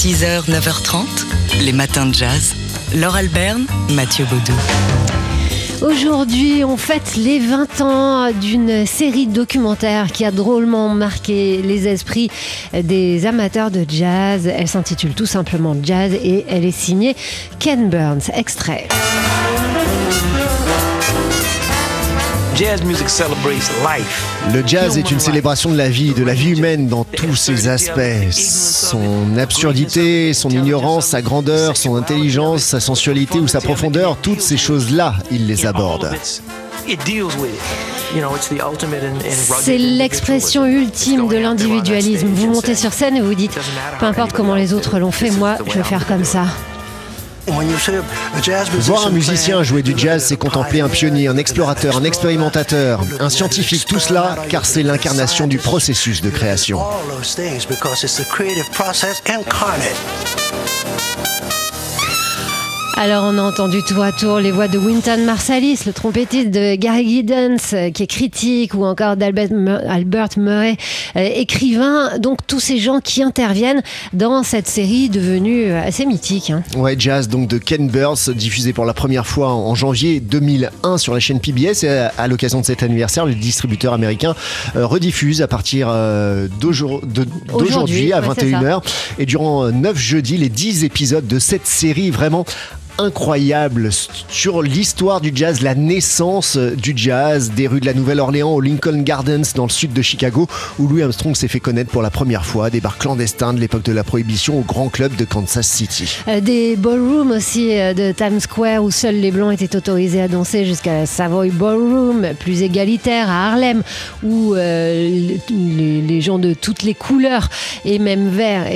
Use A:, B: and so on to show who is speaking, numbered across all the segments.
A: 6h, 9h30, les matins de jazz. Laure Alberne, Mathieu Baudou.
B: Aujourd'hui, on fête les 20 ans d'une série documentaire qui a drôlement marqué les esprits des amateurs de jazz. Elle s'intitule tout simplement Jazz et elle est signée Ken Burns. Extrait.
C: Le jazz est une célébration de la vie, de la vie humaine dans tous ses aspects. Son absurdité, son ignorance, sa grandeur, son intelligence, sa sensualité ou sa profondeur, toutes ces choses-là, il les aborde.
B: C'est l'expression ultime de l'individualisme. Vous montez sur scène et vous dites, peu importe comment les autres l'ont fait, moi, je vais faire comme ça.
C: Voir un musicien jouer du jazz, c'est contempler un pionnier, un explorateur, un expérimentateur, un scientifique, tout cela, car c'est l'incarnation du processus de création.
B: Alors on a entendu tour à tour les voix de Winton Marsalis, le trompettiste de Gary Giddens, euh, qui est critique, ou encore d'Albert Murray, euh, écrivain. Donc tous ces gens qui interviennent dans cette série devenue euh, assez mythique. Hein.
C: Ouais, jazz donc de Ken Burns, diffusé pour la première fois en janvier 2001 sur la chaîne PBS. Et à l'occasion de cet anniversaire, le distributeur américain rediffuse à partir d'aujourd'hui à 21h. Et durant 9 jeudis, les 10 épisodes de cette série vraiment incroyable sur l'histoire du jazz, la naissance du jazz, des rues de la Nouvelle-Orléans au Lincoln Gardens dans le sud de Chicago, où Louis Armstrong s'est fait connaître pour la première fois, des bars clandestins de l'époque de la prohibition au grand club de Kansas City.
B: Euh, des ballrooms aussi euh, de Times Square où seuls les blancs étaient autorisés à danser jusqu'à la Savoy Ballroom, plus égalitaire à Harlem, où euh, les, gens de toutes les couleurs et même verts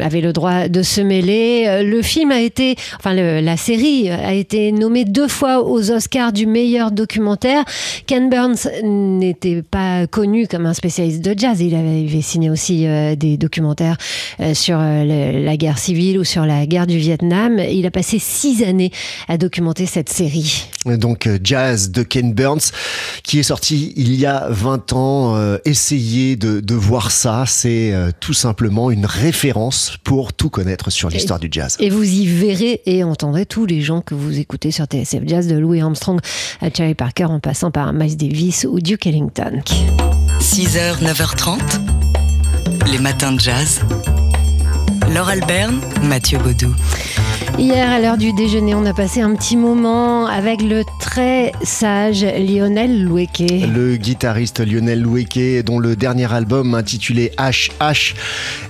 B: avaient le droit de se mêler. Le film a été, enfin le, la série a été nommée deux fois aux Oscars du meilleur documentaire. Ken Burns n'était pas connu comme un spécialiste de jazz. Il avait, signé aussi euh, des documentaires euh, sur euh, la guerre civile ou sur la guerre du Vietnam. Il a passé six années à documenter cette série.
C: Donc Jazz de Ken Burns, qui est sorti il y a 20 ans. essayez de, de voir ça, c'est tout simplement une référence pour tout connaître sur l'histoire du jazz.
B: Et vous y verrez et on entendrez tous les gens que vous écoutez sur TSF Jazz, de Louis Armstrong à Cherry Parker en passant par Miles Davis ou Duke Ellington.
A: 6h, 9h30, les matins de jazz. Laure Alberne, Mathieu Baudou.
B: Hier, à l'heure du déjeuner, on a passé un petit moment avec le très sage Lionel Loueke.
C: Le guitariste Lionel Loueke, dont le dernier album intitulé HH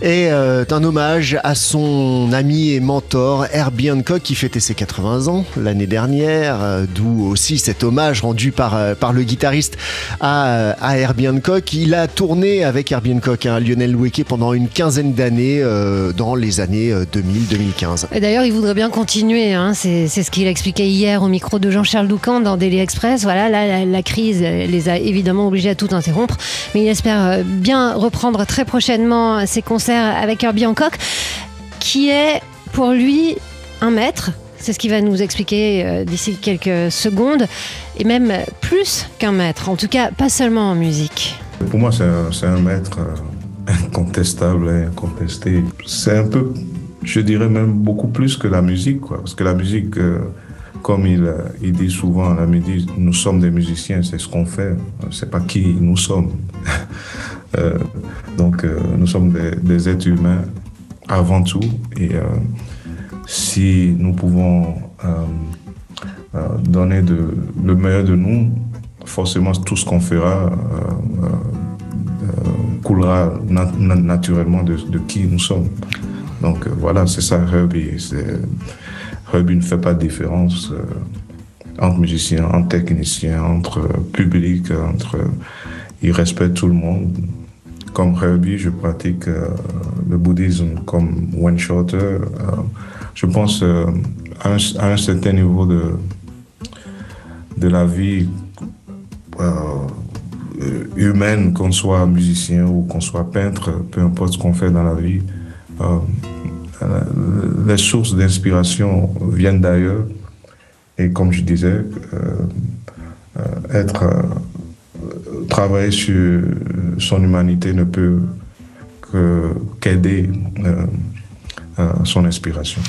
C: est euh, un hommage à son ami et mentor Herbie Hancock qui fêtait ses 80 ans l'année dernière, euh, d'où aussi cet hommage rendu par, euh, par le guitariste à, à Herbie Hancock. Il a tourné avec Herbie Hancock, hein, Lionel Loueke, pendant une quinzaine d'années dans les années 2000-2015.
B: D'ailleurs, il voudrait bien continuer. Hein. C'est ce qu'il expliquait hier au micro de Jean-Charles Doucan dans Daily Express. Voilà, là, la, crise les a évidemment obligés à tout interrompre. Mais il espère euh, bien reprendre très prochainement ses concerts avec Herbie Hancock, qui est pour lui un maître. C'est ce qu'il va nous expliquer euh, d'ici quelques secondes. Et même plus qu'un maître. En tout cas, pas seulement en musique.
D: Pour moi, c'est un, maître euh, incontestable et incontesté. C'est un peu je dirais même beaucoup plus que la musique. Parce que la musique, euh, comme il, euh, il, dit souvent, la musique, nous sommes des musiciens, c'est ce qu'on fait, c'est pas qui nous sommes. euh, donc, nous sommes des, êtres humains avant tout. Et si nous pouvons donner le meilleur de nous, forcément, tout ce qu'on fera coulera naturellement de qui nous sommes. Donc euh, voilà, c'est ça Herbie. Herbie ne fait pas de différence euh, entre musiciens, entre techniciens, entre euh, public, entre. il respecte tout le monde. Comme Herbie, je pratique le bouddhisme comme one shotter. je pense à un, certain niveau de, de la vie humaine, qu'on soit musicien ou qu'on soit peintre, peu importe ce qu'on fait dans la vie, les sources d'inspiration viennent d'ailleurs. Et comme je disais, euh, euh, être, travailler sur son humanité ne peut qu'aider son inspiration.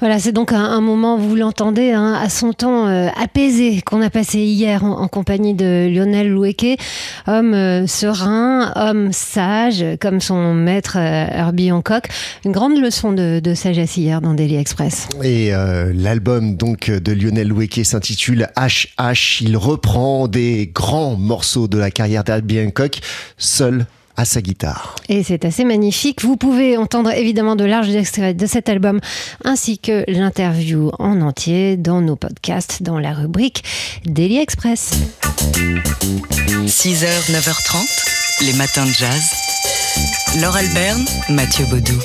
B: Voilà, c'est donc un, moment, vous l'entendez, hein, à son temps apaisé qu'on a passé hier en, compagnie de Lionel Loueke, homme serein, homme sage, comme son maître Herbie Hancock. Une grande leçon de, de sagesse hier dans Daily Express.
C: Et l'album donc de Lionel Loueke s'intitule HH. Il reprend des grands morceaux de la carrière d'Herbie Hancock, seul à sa guitare.
B: Et c'est assez magnifique. Vous pouvez entendre évidemment de larges extraits de cet album ainsi que l'interview en entier dans nos podcasts dans la rubrique Daily Express.
A: 6h, 9h30, les matins de jazz. Laure Alberne, Mathieu Baudou.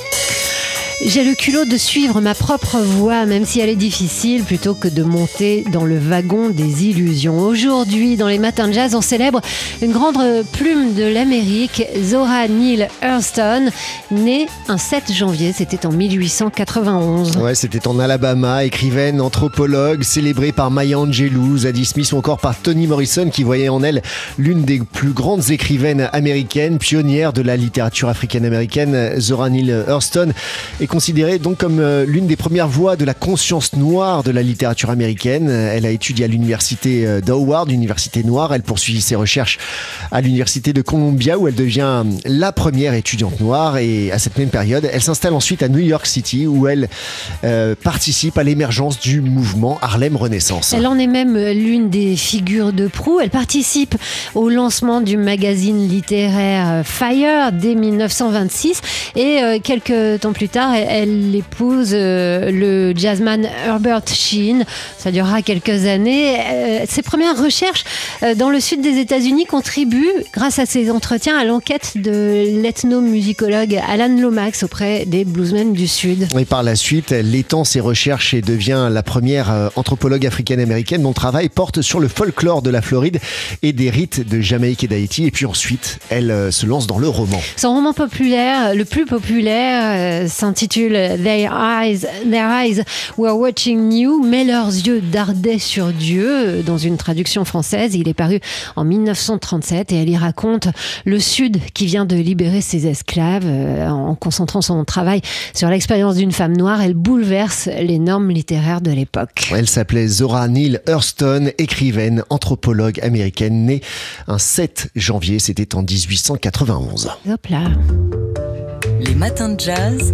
B: J'ai le culot de suivre ma propre voie, même si elle est difficile, plutôt que de monter dans le wagon des illusions. Aujourd'hui, dans les matins de jazz, on célèbre une grande plume de l'Amérique, Zora Neale Hurston, née un 7 janvier, c'était en 1891.
C: Ouais, c'était en Alabama, écrivaine, anthropologue, célébrée par Maya Angelou, Zadie Smith ou encore par Toni Morrison, qui voyait en elle l'une des plus grandes écrivaines américaines, pionnière de la littérature africaine-américaine. Zora Neale Hurston est considérée donc comme euh, l'une des premières voix de la conscience noire de la littérature américaine. Elle a étudié à l'université euh, d'Howard, université noire. Elle poursuit ses recherches à l'université de Columbia où elle devient la première étudiante noire. Et à cette même période, elle s'installe ensuite à New York City où elle euh, participe à l'émergence du mouvement Harlem Renaissance.
B: Elle en est même l'une des figures de proue. Elle participe au lancement du magazine littéraire Fire dès 1926 et quelques temps plus tard, elle, épouse euh, le jazzman Herbert Sheen. Ça durera quelques années. Euh, ses premières recherches euh, dans le sud des États-Unis contribuent, grâce à ses entretiens, à l'enquête de l'ethnomusicologue Alan Lomax auprès des bluesmen du Sud.
C: Et par la suite, elle étend ses recherches et devient la première anthropologue africaine-américaine dont le travail porte sur le folklore de la Floride et des rites de Jamaïque et d'Haïti. Et puis ensuite, elle se lance dans le roman.
B: Son roman populaire, le plus populaire, s'intitule Their eyes, their eyes were watching you, mais leurs yeux dardaient sur Dieu. Dans une traduction française, il est paru en 1937 et elle y raconte le Sud qui vient de libérer ses esclaves. Euh, en concentrant son travail sur l'expérience d'une femme noire, elle bouleverse les normes littéraires de l'époque.
C: Elle s'appelait Zora Neale Hurston, écrivaine, anthropologue américaine, née un 7 janvier, c'était en 1891.
B: Hop là.
A: Les matins de jazz.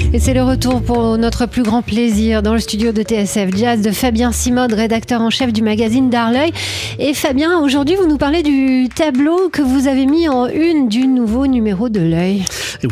B: Et c'est le retour pour notre plus grand plaisir dans le studio de TSF Jazz de Fabien Simode, rédacteur en chef du magazine D'Arleuil. Et Fabien, aujourd'hui, vous nous parlez du tableau que vous avez mis en une du nouveau numéro de l'œil.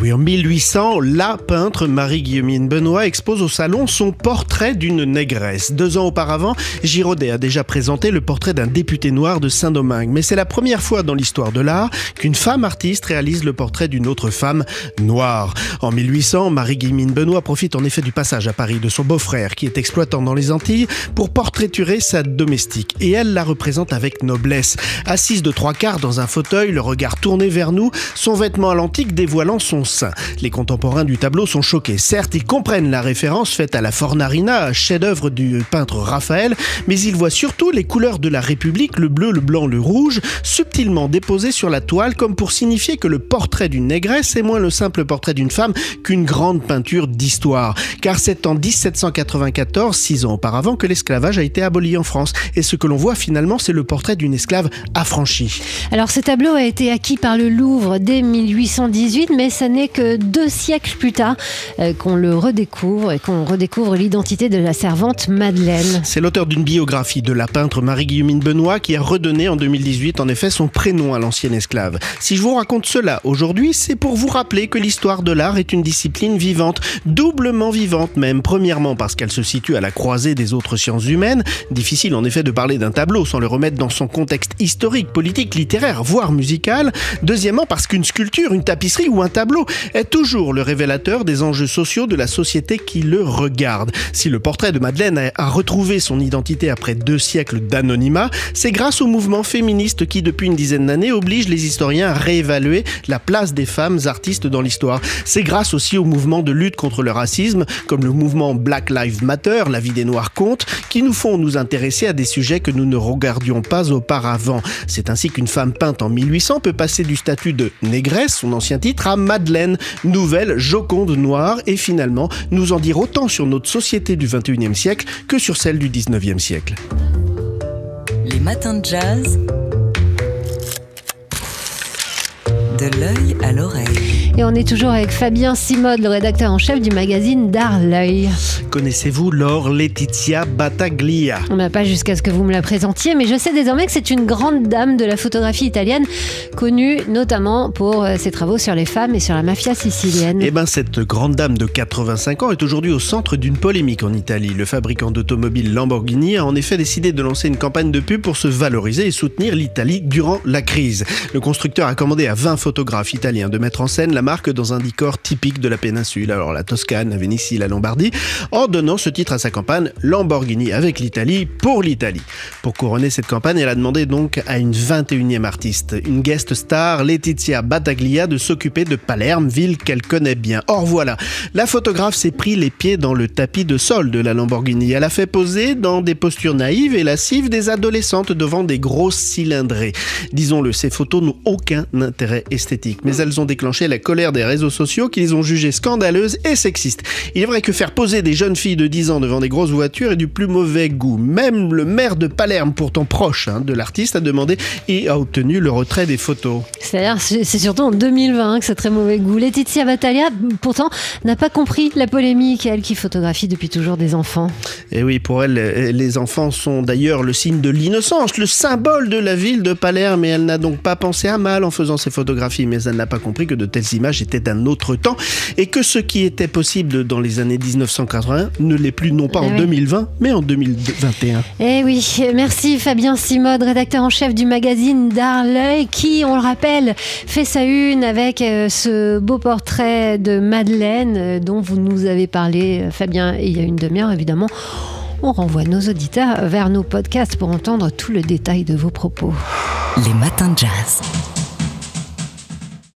E: Oui, en 1800, la peintre Marie-Guillemine Benoît expose au salon son portrait d'une négresse. Deux ans auparavant, Giraudet a déjà présenté le portrait d'un député noir de Saint-Domingue. Mais c'est la première fois dans l'histoire de l'art qu'une femme artiste réalise le portrait d'une autre femme noire. En 1800, Marie-Guillemine Benoît profite en effet du passage à Paris de son beau-frère, qui est exploitant dans les Antilles, pour portraiturer sa domestique. Et elle la représente avec noblesse. Assise de trois quarts dans un fauteuil, le regard tourné vers nous, son vêtement à l'antique dévoilant son sein. Les contemporains du tableau sont choqués. Certes, ils comprennent la référence faite à la Fornarina, chef-d'œuvre du peintre Raphaël, mais ils voient surtout les couleurs de la République, le bleu, le blanc, le rouge, subtilement déposées sur la toile comme pour signifier que le portrait d'une négresse est moins le simple portrait d'une femme qu'une grande peinture d'histoire. Car c'est en 1794, six ans auparavant, que l'esclavage a été aboli en France. Et ce que l'on voit finalement, c'est le portrait d'une esclave affranchie.
B: Alors ce tableau a été acquis par le Louvre dès 1818, mais ce n'est que deux siècles plus tard euh, qu'on le redécouvre et qu'on redécouvre l'identité de la servante Madeleine.
E: C'est l'auteur d'une biographie de la peintre Marie-Guillemine Benoît qui a redonné en 2018 en effet son prénom à l'ancienne esclave. Si je vous raconte cela aujourd'hui, c'est pour vous rappeler que l'histoire de l'art est une discipline vivante, doublement vivante même. Premièrement parce qu'elle se situe à la croisée des autres sciences humaines. Difficile en effet de parler d'un tableau sans le remettre dans son contexte historique, politique, littéraire, voire musical. Deuxièmement parce qu'une sculpture, une tapisserie ou un tableau est toujours le révélateur des enjeux sociaux de la société qui le regarde. Si le portrait de Madeleine a retrouvé son identité après deux siècles d'anonymat, c'est grâce au mouvement féministe qui depuis une dizaine d'années oblige les historiens à réévaluer la place des femmes artistes dans l'histoire. C'est grâce aussi au mouvement de lutte contre le racisme, comme le mouvement Black Lives Matter, la vie des Noirs compte, qui nous font nous intéresser à des sujets que nous ne regardions pas auparavant. C'est ainsi qu'une femme peinte en 1800 peut passer du statut de négresse, son ancien titre, à Madeleine, nouvelle joconde noire, et finalement nous en dire autant sur notre société du 21e siècle que sur celle du 19e siècle.
A: Les matins de jazz. De l'œil à l'oreille.
B: Et on est toujours avec Fabien Simode, le rédacteur en chef du magazine D'Art L'œil.
E: Connaissez-vous Laure Laetitia Battaglia?
B: On n'a pas jusqu'à ce que vous me la présentiez, mais je sais désormais que c'est une grande dame de la photographie italienne, connue notamment pour euh, ses travaux sur les femmes et sur la mafia sicilienne.
E: Eh bien, cette grande dame de 85 ans est aujourd'hui au centre d'une polémique en Italie. Le fabricant d'automobiles Lamborghini a en effet décidé de lancer une campagne de pub pour se valoriser et soutenir l'Italie durant la crise. Le constructeur a commandé à 20 photographes italiens de mettre en scène la marque dans un décor typique de la péninsule, alors la Toscane, la Vénétie, la Lombardie, en donnant ce titre à sa campagne Lamborghini avec l'Italie pour l'Italie. Pour couronner cette campagne, elle a demandé donc à une 21e artiste, une guest star, Laetitia Battaglia, de s'occuper de Palerme, ville qu'elle connaît bien. Or voilà, la photographe s'est pris les pieds dans le tapis de sol de la Lamborghini. Elle a fait poser dans des postures naïves et lascives des adolescentes devant des grosses cylindrées. Disons-le, ces photos n'ont aucun intérêt esthétique, mais elles ont déclenché la colère des réseaux sociaux qui les ont jugées scandaleuses et sexistes. Il est vrai que faire poser des jeunes filles de 10 ans devant des grosses voitures est du plus mauvais goût. Même le maire de Palerme, pourtant proche hein, de l'artiste, a demandé et a obtenu le retrait des photos.
B: C'est surtout en 2020 que c'est très mauvais goût. Laetitia Battaglia, pourtant, n'a pas compris la polémique, elle qui photographie depuis toujours des enfants.
E: Et oui, pour elle, euh, les enfants sont d'ailleurs le signe de l'innocence, le symbole de la ville de Palerme, et elle n'a donc pas pensé à mal en faisant ces photographies, mais elle n'a pas compris que de telles images étaient d'un autre temps, et que ce qui était possible dans les années 1980 ne l'est plus non pas
B: Eh
E: en
B: oui.
E: 2020, mais en 2021.
B: Eh oui, merci Fabien Simode, rédacteur en chef du magazine D'Art L'œil, qui, on le rappelle, fait sa une avec euh, ce beau portrait de Madeleine euh, dont vous nous avez parlé, euh, Fabien, il y a une demi-heure évidemment. On renvoie nos auditeurs vers nos podcasts pour entendre tout le détail de vos propos.
A: Les matins de jazz.